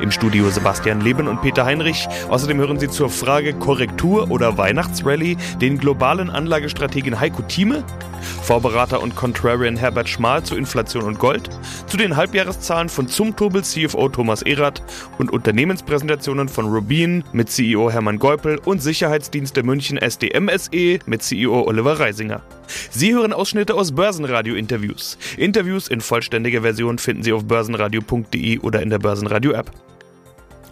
Im Studio Sebastian Leben und Peter Heinrich. Außerdem hören Sie zur Frage Korrektur oder Weihnachtsrallye den globalen Anlagestrategen Heiko Thieme, Vorberater und Contrarian Herbert Schmal zu Inflation und Gold, zu den Halbjahreszahlen von Zumtobel CFO Thomas Erath und Unternehmenspräsentationen von Rubin mit CEO Hermann Geupel und Sicherheitsdienste München SDM SE mit CEO Oliver Reisinger. Sie hören Ausschnitte aus Börsenradio-Interviews. Interviews in vollständiger Version finden Sie auf börsenradio.de oder in der Börsenradio-App.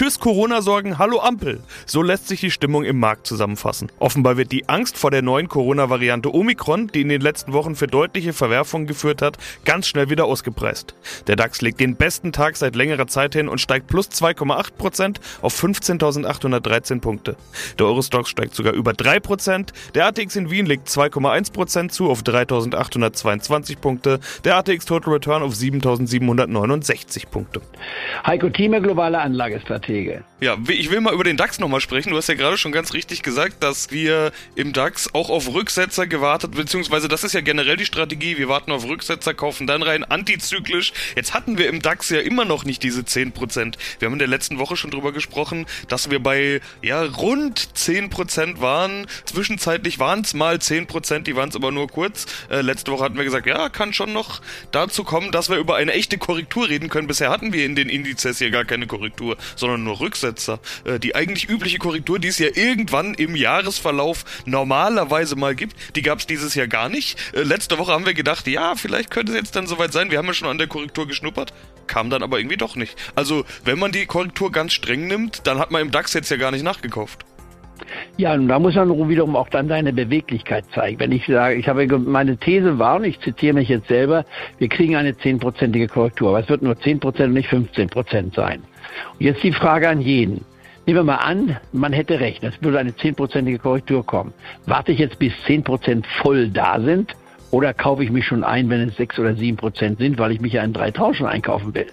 Tschüss Corona-Sorgen, hallo Ampel. So lässt sich die Stimmung im Markt zusammenfassen. Offenbar wird die Angst vor der neuen Corona-Variante Omikron, die in den letzten Wochen für deutliche Verwerfungen geführt hat, ganz schnell wieder ausgepreist. Der DAX legt den besten Tag seit längerer Zeit hin und steigt plus 2,8% auf 15.813 Punkte. Der Eurostox steigt sogar über 3%, der ATX in Wien legt 2,1% zu auf 3.822 Punkte, der ATX Total Return auf 7.769 Punkte. Heiko Thieme, globale Anlagestratege. Ja, ich will mal über den DAX nochmal sprechen. Du hast ja gerade schon ganz richtig gesagt, dass wir im DAX auch auf Rücksetzer gewartet, beziehungsweise das ist ja generell die Strategie. Wir warten auf Rücksetzer, kaufen dann rein, antizyklisch. Jetzt hatten wir im DAX ja immer noch nicht diese 10%. Wir haben in der letzten Woche schon drüber gesprochen, dass wir bei ja rund 10% waren. Zwischenzeitlich waren es mal 10%, die waren es aber nur kurz. Äh, letzte Woche hatten wir gesagt, ja, kann schon noch dazu kommen, dass wir über eine echte Korrektur reden können. Bisher hatten wir in den Indizes hier gar keine Korrektur, sondern nur Rücksetzer. Äh, die eigentlich übliche Korrektur, die es ja irgendwann im Jahresverlauf normalerweise mal gibt, die gab es dieses Jahr gar nicht. Äh, letzte Woche haben wir gedacht, ja, vielleicht könnte es jetzt dann soweit sein. Wir haben ja schon an der Korrektur geschnuppert, kam dann aber irgendwie doch nicht. Also, wenn man die Korrektur ganz streng nimmt, dann hat man im DAX jetzt ja gar nicht nachgekauft. Ja, und da muss man wiederum auch dann seine Beweglichkeit zeigen. Wenn ich sage, ich habe meine These war, und ich zitiere mich jetzt selber, wir kriegen eine zehnprozentige Korrektur, aber es wird nur zehn Prozent und nicht 15 Prozent sein. Und jetzt die Frage an jeden. Nehmen wir mal an, man hätte recht, es würde eine zehnprozentige Korrektur kommen. Warte ich jetzt bis zehn Prozent voll da sind oder kaufe ich mich schon ein, wenn es sechs oder sieben Prozent sind, weil ich mich ja in drei Tauschen einkaufen will?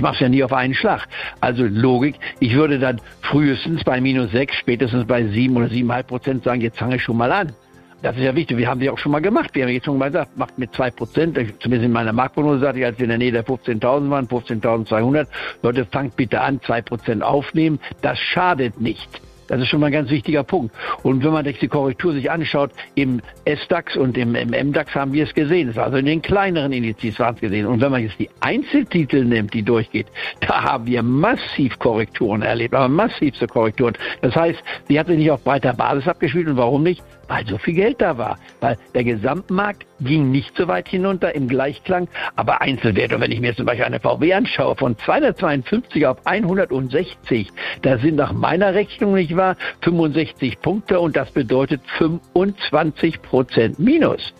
Ich mache es ja nie auf einen Schlag. Also Logik, ich würde dann frühestens bei minus sechs, spätestens bei sieben oder siebeneinhalb Prozent sagen, jetzt fange ich schon mal an. Das ist ja wichtig. Wir haben die auch schon mal gemacht. Wir haben jetzt schon mal gesagt, macht mit zwei Prozent. Zumindest in meiner Marktprognose sagte ich, als wir in der Nähe der 15.000 waren, 15.200. Leute, fangt bitte an, zwei Prozent aufnehmen. Das schadet nicht. Das ist schon mal ein ganz wichtiger Punkt. Und wenn man sich die Korrektur sich anschaut, im S-DAX und im, im MDAX haben wir es gesehen. Es war also in den kleineren Indizes waren es gesehen. Und wenn man jetzt die Einzeltitel nimmt, die durchgeht, da haben wir massiv Korrekturen erlebt, aber massivste Korrekturen. Das heißt, die hat sich nicht auf breiter Basis abgespielt. Und warum nicht? Weil so viel Geld da war. Weil der Gesamtmarkt ging nicht so weit hinunter im Gleichklang, aber Einzelwerte, wenn ich mir zum Beispiel eine VW anschaue, von 252 auf 160, da sind nach meiner Rechnung nicht wahr 65 Punkte und das bedeutet 25 Prozent Minus.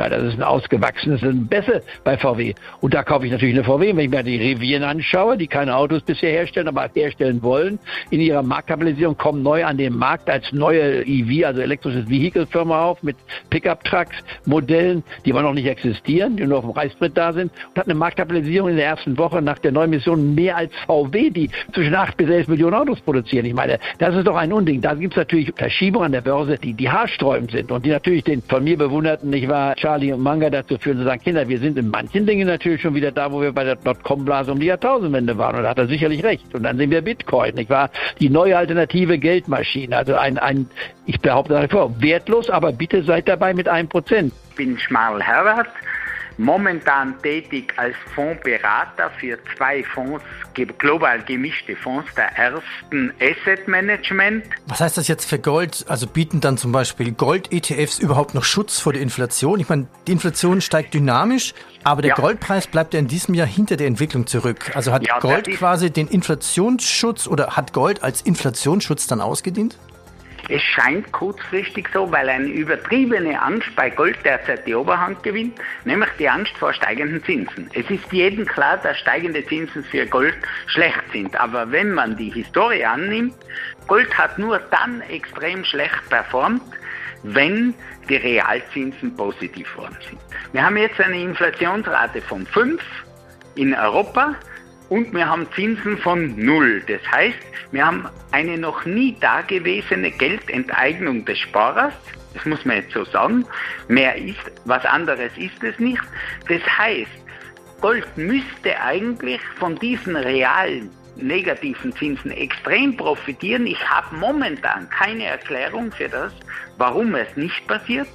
Ja, das ist ein ausgewachsenes, Bässe bei VW. Und da kaufe ich natürlich eine VW. Wenn ich mir die Rivieren anschaue, die keine Autos bisher herstellen, aber herstellen wollen, in ihrer Marktkapitalisierung kommen neu an den Markt als neue EV, also elektrisches Vehicle-Firma auf mit Pickup-Trucks, Modellen, die aber noch nicht existieren, die nur auf dem Reißbrett da sind und hat eine Marktkapitalisierung in der ersten Woche nach der neuen Mission mehr als VW, die zwischen 8 bis 11 Millionen Autos produzieren. Ich meine, das ist doch ein Unding. Da gibt es natürlich Verschiebungen an der Börse, die, die haarsträubend sind und die natürlich den von mir bewunderten, nicht wahr, Charlie und Manga dazu führen, zu sagen, Kinder, wir sind in manchen Dingen natürlich schon wieder da, wo wir bei der Dotcom-Blase um die Jahrtausendwende waren. Und da hat er sicherlich recht. Und dann sehen wir Bitcoin, nicht wahr? Die neue alternative Geldmaschine. Also ein, ein ich behaupte nach wie vor, wertlos, aber bitte seid dabei mit einem Prozent. Ich bin Schmal Herbert momentan tätig als Fondsberater für zwei Fonds, global gemischte Fonds der ersten Asset Management. Was heißt das jetzt für Gold? Also bieten dann zum Beispiel Gold-ETFs überhaupt noch Schutz vor der Inflation? Ich meine, die Inflation steigt dynamisch, aber der ja. Goldpreis bleibt ja in diesem Jahr hinter der Entwicklung zurück. Also hat ja, Gold quasi den Inflationsschutz oder hat Gold als Inflationsschutz dann ausgedient? Es scheint kurzfristig so, weil eine übertriebene Angst bei Gold derzeit die Oberhand gewinnt, nämlich die Angst vor steigenden Zinsen. Es ist jedem klar, dass steigende Zinsen für Gold schlecht sind. Aber wenn man die Historie annimmt, Gold hat nur dann extrem schlecht performt, wenn die Realzinsen positiv worden sind. Wir haben jetzt eine Inflationsrate von 5 in Europa und wir haben Zinsen von null. Das heißt, wir haben eine noch nie dagewesene Geldenteignung des Sparers. Das muss man jetzt so sagen. Mehr ist, was anderes ist es nicht. Das heißt, Gold müsste eigentlich von diesen realen negativen Zinsen extrem profitieren. Ich habe momentan keine Erklärung für das, warum es nicht passiert.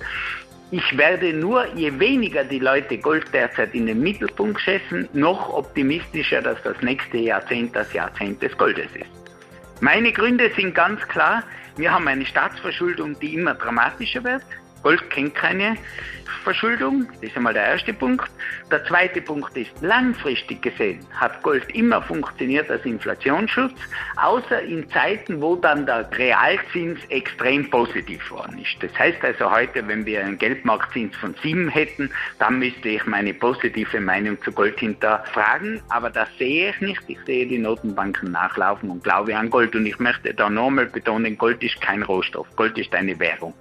Ich werde nur, je weniger die Leute Gold derzeit in den Mittelpunkt schätzen, noch optimistischer, dass das nächste Jahrzehnt das Jahrzehnt des Goldes ist. Meine Gründe sind ganz klar. Wir haben eine Staatsverschuldung, die immer dramatischer wird. Gold kennt keine Verschuldung, das ist einmal der erste Punkt. Der zweite Punkt ist, langfristig gesehen hat Gold immer funktioniert als Inflationsschutz, außer in Zeiten, wo dann der Realzins extrem positiv worden ist. Das heißt also heute, wenn wir einen Geldmarktzins von 7 hätten, dann müsste ich meine positive Meinung zu Gold hinterfragen, aber das sehe ich nicht. Ich sehe die Notenbanken nachlaufen und glaube an Gold und ich möchte da nochmal betonen, Gold ist kein Rohstoff, Gold ist eine Währung.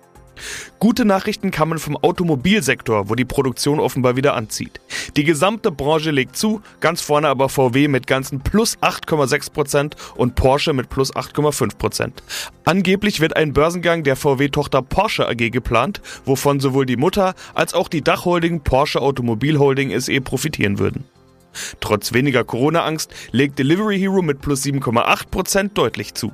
Gute Nachrichten kamen vom Automobilsektor, wo die Produktion offenbar wieder anzieht. Die gesamte Branche legt zu, ganz vorne aber VW mit ganzen plus 8,6 Prozent und Porsche mit plus 8,5 Prozent. Angeblich wird ein Börsengang der VW-Tochter Porsche AG geplant, wovon sowohl die Mutter als auch die Dachholding Porsche Automobil Holding SE profitieren würden. Trotz weniger Corona-Angst legt Delivery Hero mit plus 7,8 Prozent deutlich zu.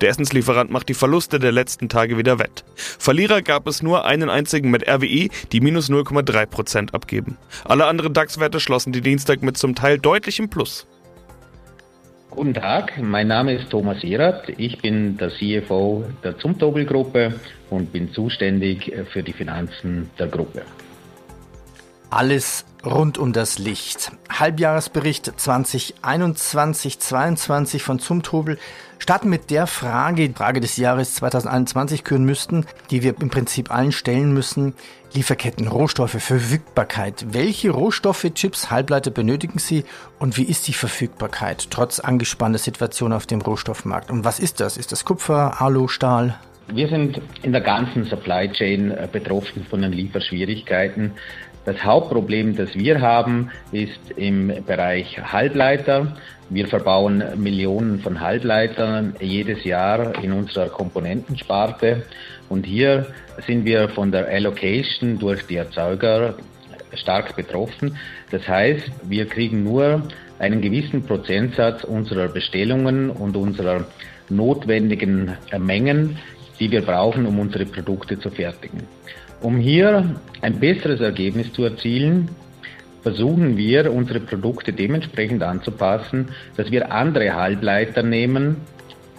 Der Essenslieferant macht die Verluste der letzten Tage wieder wett. Verlierer gab es nur einen einzigen mit RWE, die minus 0,3% abgeben. Alle anderen DAX-Werte schlossen die Dienstag mit zum Teil deutlichem Plus. Guten Tag, mein Name ist Thomas Erath. Ich bin der CFO der Zumtobel-Gruppe und bin zuständig für die Finanzen der Gruppe. Alles rund um das Licht. Halbjahresbericht 2021-22 von Zumtobel starten mit der Frage, Frage des Jahres 2021 küren müssten, die wir im Prinzip allen stellen müssen. Lieferketten, Rohstoffe, Verfügbarkeit. Welche Rohstoffe, Chips, Halbleiter benötigen Sie und wie ist die Verfügbarkeit trotz angespannter Situation auf dem Rohstoffmarkt? Und was ist das? Ist das Kupfer, Alu, Stahl? Wir sind in der ganzen Supply Chain äh, betroffen von den Lieferschwierigkeiten. Das Hauptproblem, das wir haben, ist im Bereich Halbleiter. Wir verbauen Millionen von Halbleitern jedes Jahr in unserer Komponentensparte. Und hier sind wir von der Allocation durch die Erzeuger stark betroffen. Das heißt, wir kriegen nur einen gewissen Prozentsatz unserer Bestellungen und unserer notwendigen Mengen, die wir brauchen, um unsere Produkte zu fertigen. Um hier ein besseres Ergebnis zu erzielen, versuchen wir, unsere Produkte dementsprechend anzupassen, dass wir andere Halbleiter nehmen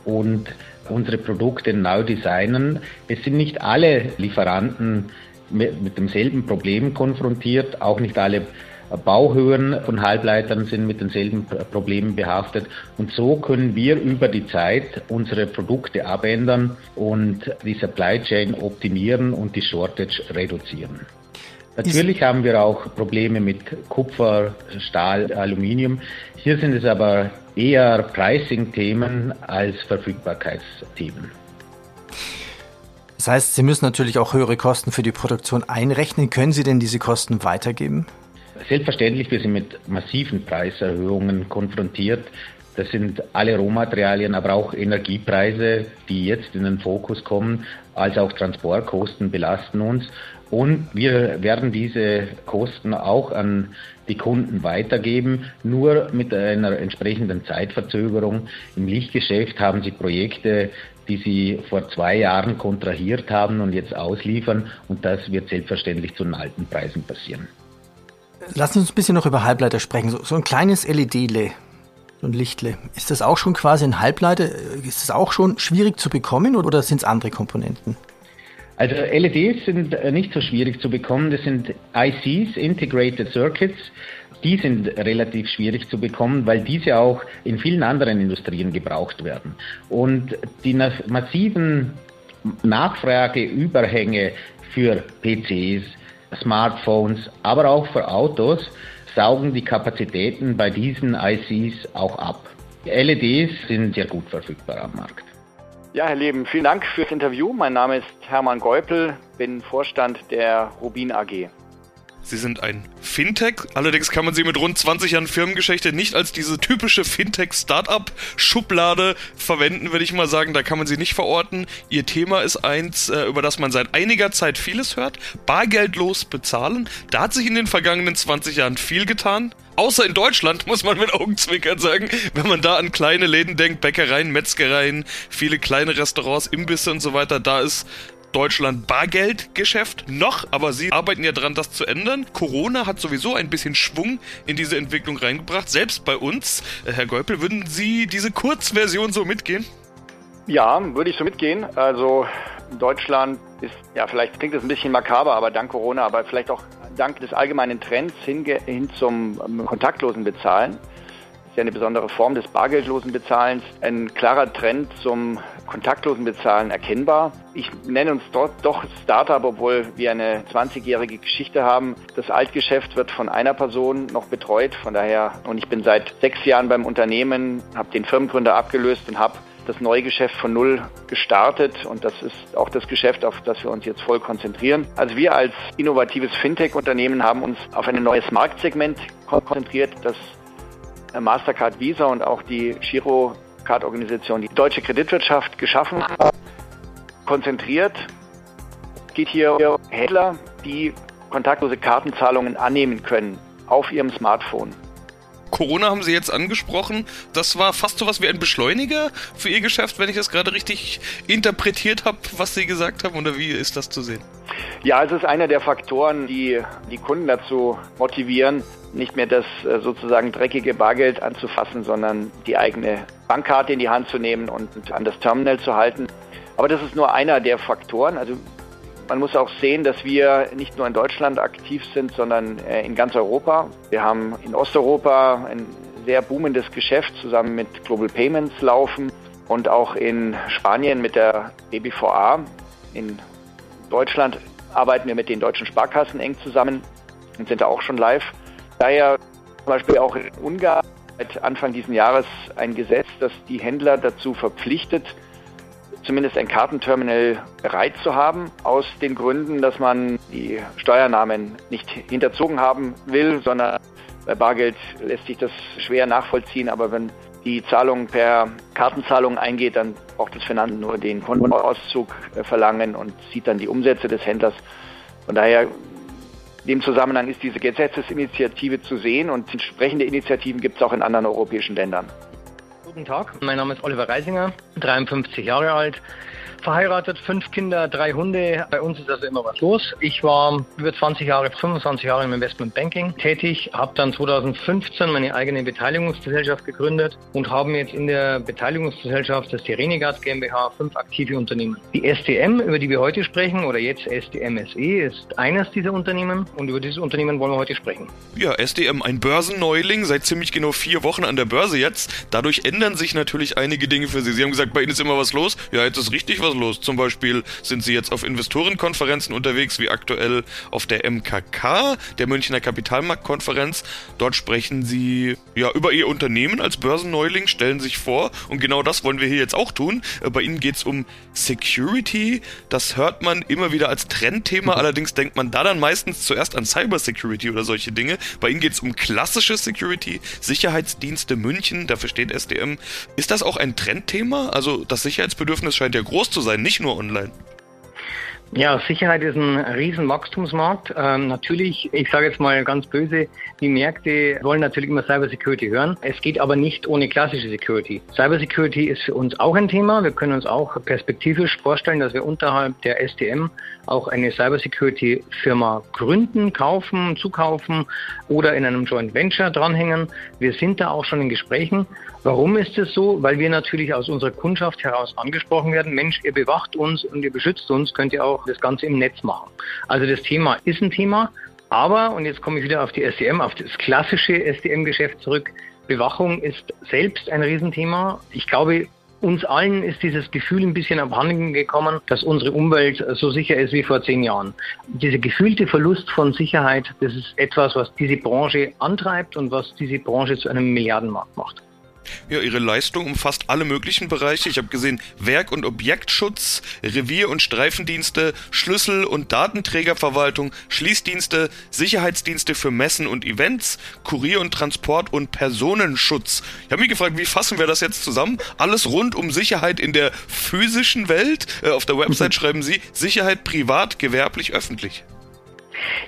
und unsere Produkte neu designen. Es sind nicht alle Lieferanten mit, mit demselben Problem konfrontiert, auch nicht alle Bauhöhen von Halbleitern sind mit denselben Problemen behaftet. Und so können wir über die Zeit unsere Produkte abändern und die Supply Chain optimieren und die Shortage reduzieren. Natürlich haben wir auch Probleme mit Kupfer, Stahl, Aluminium. Hier sind es aber eher Pricing-Themen als Verfügbarkeitsthemen. Das heißt, Sie müssen natürlich auch höhere Kosten für die Produktion einrechnen. Können Sie denn diese Kosten weitergeben? Selbstverständlich, wir sind mit massiven Preiserhöhungen konfrontiert. Das sind alle Rohmaterialien, aber auch Energiepreise, die jetzt in den Fokus kommen, als auch Transportkosten belasten uns. Und wir werden diese Kosten auch an die Kunden weitergeben, nur mit einer entsprechenden Zeitverzögerung. Im Lichtgeschäft haben sie Projekte, die sie vor zwei Jahren kontrahiert haben und jetzt ausliefern. Und das wird selbstverständlich zu den alten Preisen passieren. Sie uns ein bisschen noch über Halbleiter sprechen. So, so ein kleines LED-Le, so ein Lichtle. Ist das auch schon quasi ein Halbleiter? Ist das auch schon schwierig zu bekommen oder sind es andere Komponenten? Also LEDs sind äh, nicht so schwierig zu bekommen. Das sind ICs, Integrated Circuits. Die sind relativ schwierig zu bekommen, weil diese auch in vielen anderen Industrien gebraucht werden. Und die massiven Nachfrageüberhänge für PCs, Smartphones, aber auch für Autos saugen die Kapazitäten bei diesen ICs auch ab. LEDs sind sehr gut verfügbar am Markt. Ja, Herr Leben, vielen Dank fürs Interview. Mein Name ist Hermann Geupel, bin Vorstand der Rubin AG. Sie sind ein Fintech. Allerdings kann man sie mit rund 20 Jahren Firmengeschichte nicht als diese typische Fintech-Startup-Schublade verwenden, würde ich mal sagen. Da kann man sie nicht verorten. Ihr Thema ist eins, äh, über das man seit einiger Zeit vieles hört. Bargeldlos bezahlen. Da hat sich in den vergangenen 20 Jahren viel getan. Außer in Deutschland, muss man mit Augenzwinkern sagen. Wenn man da an kleine Läden denkt, Bäckereien, Metzgereien, viele kleine Restaurants, Imbisse und so weiter, da ist Deutschland Bargeldgeschäft noch, aber Sie arbeiten ja daran, das zu ändern. Corona hat sowieso ein bisschen Schwung in diese Entwicklung reingebracht, selbst bei uns. Äh, Herr Geupel, würden Sie diese Kurzversion so mitgehen? Ja, würde ich so mitgehen. Also Deutschland ist, ja, vielleicht klingt das ein bisschen makaber, aber dank Corona, aber vielleicht auch dank des allgemeinen Trends hin, hin zum ähm, kontaktlosen Bezahlen ja eine besondere Form des bargeldlosen Bezahlens, ein klarer Trend zum kontaktlosen Bezahlen erkennbar. Ich nenne uns dort doch Startup, obwohl wir eine 20-jährige Geschichte haben. Das Altgeschäft wird von einer Person noch betreut, von daher, und ich bin seit sechs Jahren beim Unternehmen, habe den Firmengründer abgelöst und habe das neue Geschäft von Null gestartet und das ist auch das Geschäft, auf das wir uns jetzt voll konzentrieren. Also wir als innovatives Fintech-Unternehmen haben uns auf ein neues Marktsegment konzentriert, das Mastercard Visa und auch die Girocard-Organisation, die deutsche Kreditwirtschaft geschaffen hat, konzentriert. Es geht hier um Händler, die kontaktlose Kartenzahlungen annehmen können auf ihrem Smartphone. Corona haben Sie jetzt angesprochen. Das war fast so was wie ein Beschleuniger für Ihr Geschäft, wenn ich das gerade richtig interpretiert habe, was Sie gesagt haben. Oder wie ist das zu sehen? Ja, es ist einer der Faktoren, die die Kunden dazu motivieren, nicht mehr das äh, sozusagen dreckige Bargeld anzufassen, sondern die eigene Bankkarte in die Hand zu nehmen und an das Terminal zu halten. Aber das ist nur einer der Faktoren. Also man muss auch sehen, dass wir nicht nur in Deutschland aktiv sind, sondern äh, in ganz Europa. Wir haben in Osteuropa ein sehr boomendes Geschäft zusammen mit Global Payments laufen und auch in Spanien mit der BBVA. In Deutschland arbeiten wir mit den deutschen Sparkassen eng zusammen und sind da auch schon live. Daher zum Beispiel auch in Ungarn seit Anfang dieses Jahres ein Gesetz, das die Händler dazu verpflichtet, zumindest ein Kartenterminal bereit zu haben, aus den Gründen, dass man die Steuernahmen nicht hinterzogen haben will, sondern bei Bargeld lässt sich das schwer nachvollziehen, aber wenn die Zahlung per Kartenzahlung eingeht, dann braucht das Finanzamt nur den Kontoauszug äh, verlangen und sieht dann die Umsätze des Händlers. Von daher in dem Zusammenhang ist diese Gesetzesinitiative zu sehen und entsprechende Initiativen gibt es auch in anderen europäischen Ländern. Guten Tag, mein Name ist Oliver Reisinger, 53 Jahre alt, verheiratet, fünf Kinder, drei Hunde. Bei uns ist also immer was los. Ich war über 20 Jahre, 25 Jahre im Investment Banking tätig, habe dann 2015 meine eigene Beteiligungsgesellschaft gegründet und haben jetzt in der Beteiligungsgesellschaft, die Renegade GmbH, fünf aktive Unternehmen. Die STM, über die wir heute sprechen, oder jetzt STM SE, ist eines dieser Unternehmen und über dieses Unternehmen wollen wir heute sprechen. Ja, SDM, ein Börsenneuling, seit ziemlich genau vier Wochen an der Börse jetzt. Dadurch ändern sich natürlich einige Dinge für Sie. Sie haben gesagt, bei Ihnen ist immer was los. Ja, jetzt ist richtig was los. Zum Beispiel sind sie jetzt auf Investorenkonferenzen unterwegs, wie aktuell auf der MKK, der Münchner Kapitalmarktkonferenz. Dort sprechen sie ja über ihr Unternehmen als Börsenneuling, stellen sich vor und genau das wollen wir hier jetzt auch tun. Äh, bei ihnen geht es um Security. Das hört man immer wieder als Trendthema, allerdings denkt man da dann meistens zuerst an Cybersecurity oder solche Dinge. Bei ihnen geht es um klassische Security, Sicherheitsdienste München, dafür steht SDM. Ist das auch ein Trendthema? Also das Sicherheitsbedürfnis scheint ja groß zu zu sein, nicht nur online. Ja, Sicherheit ist ein riesen Wachstumsmarkt. Ähm, natürlich, ich sage jetzt mal ganz böse, die Märkte wollen natürlich immer Cybersecurity hören. Es geht aber nicht ohne klassische Security. Cybersecurity ist für uns auch ein Thema. Wir können uns auch perspektivisch vorstellen, dass wir unterhalb der STM auch eine Cybersecurity-Firma gründen, kaufen, zukaufen oder in einem Joint Venture dranhängen. Wir sind da auch schon in Gesprächen. Warum ist es so? Weil wir natürlich aus unserer Kundschaft heraus angesprochen werden. Mensch, ihr bewacht uns und ihr beschützt uns, könnt ihr auch das Ganze im Netz machen. Also das Thema ist ein Thema, aber, und jetzt komme ich wieder auf die SDM, auf das klassische SDM-Geschäft zurück, Bewachung ist selbst ein Riesenthema. Ich glaube, uns allen ist dieses Gefühl ein bisschen abhanden gekommen, dass unsere Umwelt so sicher ist wie vor zehn Jahren. Dieser gefühlte Verlust von Sicherheit, das ist etwas, was diese Branche antreibt und was diese Branche zu einem Milliardenmarkt macht. Ja, ihre Leistung umfasst alle möglichen Bereiche. Ich habe gesehen, Werk- und Objektschutz, Revier- und Streifendienste, Schlüssel- und Datenträgerverwaltung, Schließdienste, Sicherheitsdienste für Messen und Events, Kurier- und Transport- und Personenschutz. Ich habe mich gefragt, wie fassen wir das jetzt zusammen? Alles rund um Sicherheit in der physischen Welt. Äh, auf der Website schreiben Sie Sicherheit privat, gewerblich, öffentlich.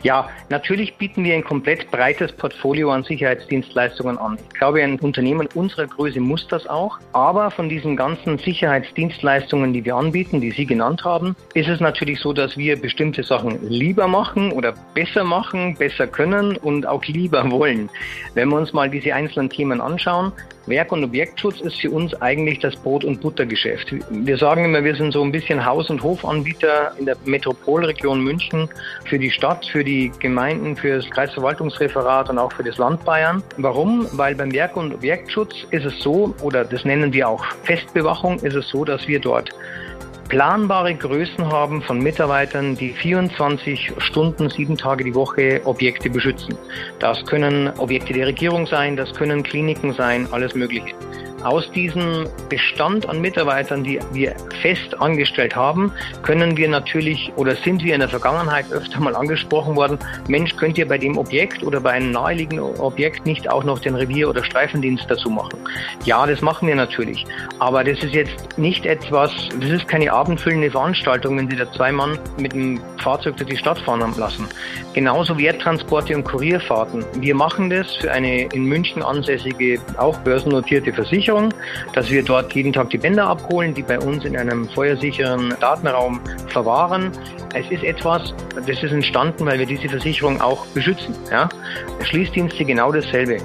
Ja, natürlich bieten wir ein komplett breites Portfolio an Sicherheitsdienstleistungen an. Ich glaube, ein Unternehmen unserer Größe muss das auch. Aber von diesen ganzen Sicherheitsdienstleistungen, die wir anbieten, die Sie genannt haben, ist es natürlich so, dass wir bestimmte Sachen lieber machen oder besser machen, besser können und auch lieber wollen. Wenn wir uns mal diese einzelnen Themen anschauen, Werk- und Objektschutz ist für uns eigentlich das Brot- und Buttergeschäft. Wir sagen immer, wir sind so ein bisschen Haus- und Hofanbieter in der Metropolregion München für die Stadt, für die Gemeinden, für das Kreisverwaltungsreferat und auch für das Land Bayern. Warum? Weil beim Werk- und Objektschutz ist es so, oder das nennen wir auch Festbewachung, ist es so, dass wir dort planbare Größen haben von Mitarbeitern, die 24 Stunden, sieben Tage die Woche Objekte beschützen. Das können Objekte der Regierung sein, das können Kliniken sein, alles Mögliche aus diesem Bestand an Mitarbeitern, die wir fest angestellt haben, können wir natürlich oder sind wir in der Vergangenheit öfter mal angesprochen worden, Mensch, könnt ihr bei dem Objekt oder bei einem naheliegenden Objekt nicht auch noch den Revier- oder Streifendienst dazu machen? Ja, das machen wir natürlich. Aber das ist jetzt nicht etwas, das ist keine abendfüllende Veranstaltung, wenn Sie da zwei Mann mit dem Fahrzeug durch die Stadt fahren lassen. Genauso Werttransporte und Kurierfahrten. Wir machen das für eine in München ansässige, auch börsennotierte Versicherung Versicherung, dass wir dort jeden Tag die Bänder abholen, die bei uns in einem feuersicheren Datenraum verwahren. Es ist etwas, das ist entstanden, weil wir diese Versicherung auch beschützen. Ja? Schließdienste genau dasselbe.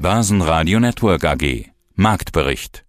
Börsenradio Network AG Marktbericht